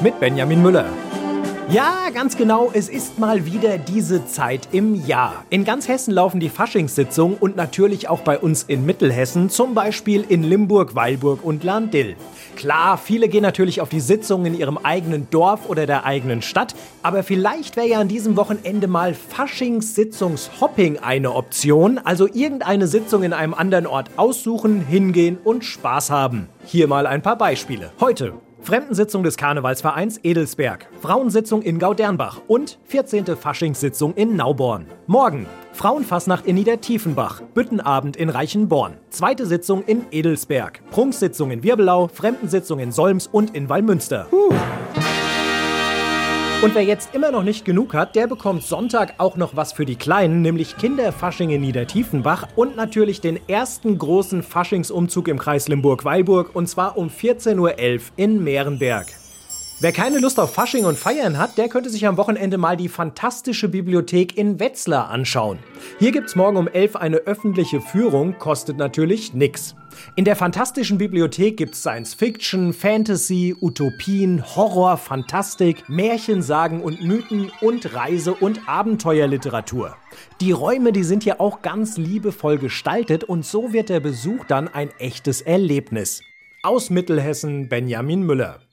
mit Benjamin Müller. Ja, ganz genau, es ist mal wieder diese Zeit im Jahr. In ganz Hessen laufen die Faschingssitzungen und natürlich auch bei uns in Mittelhessen, zum Beispiel in Limburg, Weilburg und Lahn-Dill. Klar, viele gehen natürlich auf die Sitzungen in ihrem eigenen Dorf oder der eigenen Stadt, aber vielleicht wäre ja an diesem Wochenende mal Faschingssitzungshopping eine Option, also irgendeine Sitzung in einem anderen Ort aussuchen, hingehen und Spaß haben. Hier mal ein paar Beispiele. Heute Fremdensitzung des Karnevalsvereins Edelsberg, Frauensitzung in Gaudernbach und 14. Faschingssitzung in Nauborn. Morgen Frauenfassnacht in Niedertiefenbach, Büttenabend in Reichenborn, zweite Sitzung in Edelsberg, Prunksitzung in Wirbelau, Fremdensitzung in Solms und in Wallmünster. Puh. Und wer jetzt immer noch nicht genug hat, der bekommt Sonntag auch noch was für die Kleinen, nämlich Kinderfasching in Niedertiefenbach und natürlich den ersten großen Faschingsumzug im Kreis Limburg-Weilburg und zwar um 14.11 Uhr in Mehrenberg. Wer keine Lust auf Fasching und Feiern hat, der könnte sich am Wochenende mal die fantastische Bibliothek in Wetzlar anschauen. Hier gibt's morgen um 11 eine öffentliche Führung, kostet natürlich nix. In der fantastischen Bibliothek gibt's Science Fiction, Fantasy, Utopien, Horror, Fantastik, Märchen, Sagen und Mythen und Reise- und Abenteuerliteratur. Die Räume, die sind hier auch ganz liebevoll gestaltet und so wird der Besuch dann ein echtes Erlebnis. Aus Mittelhessen Benjamin Müller.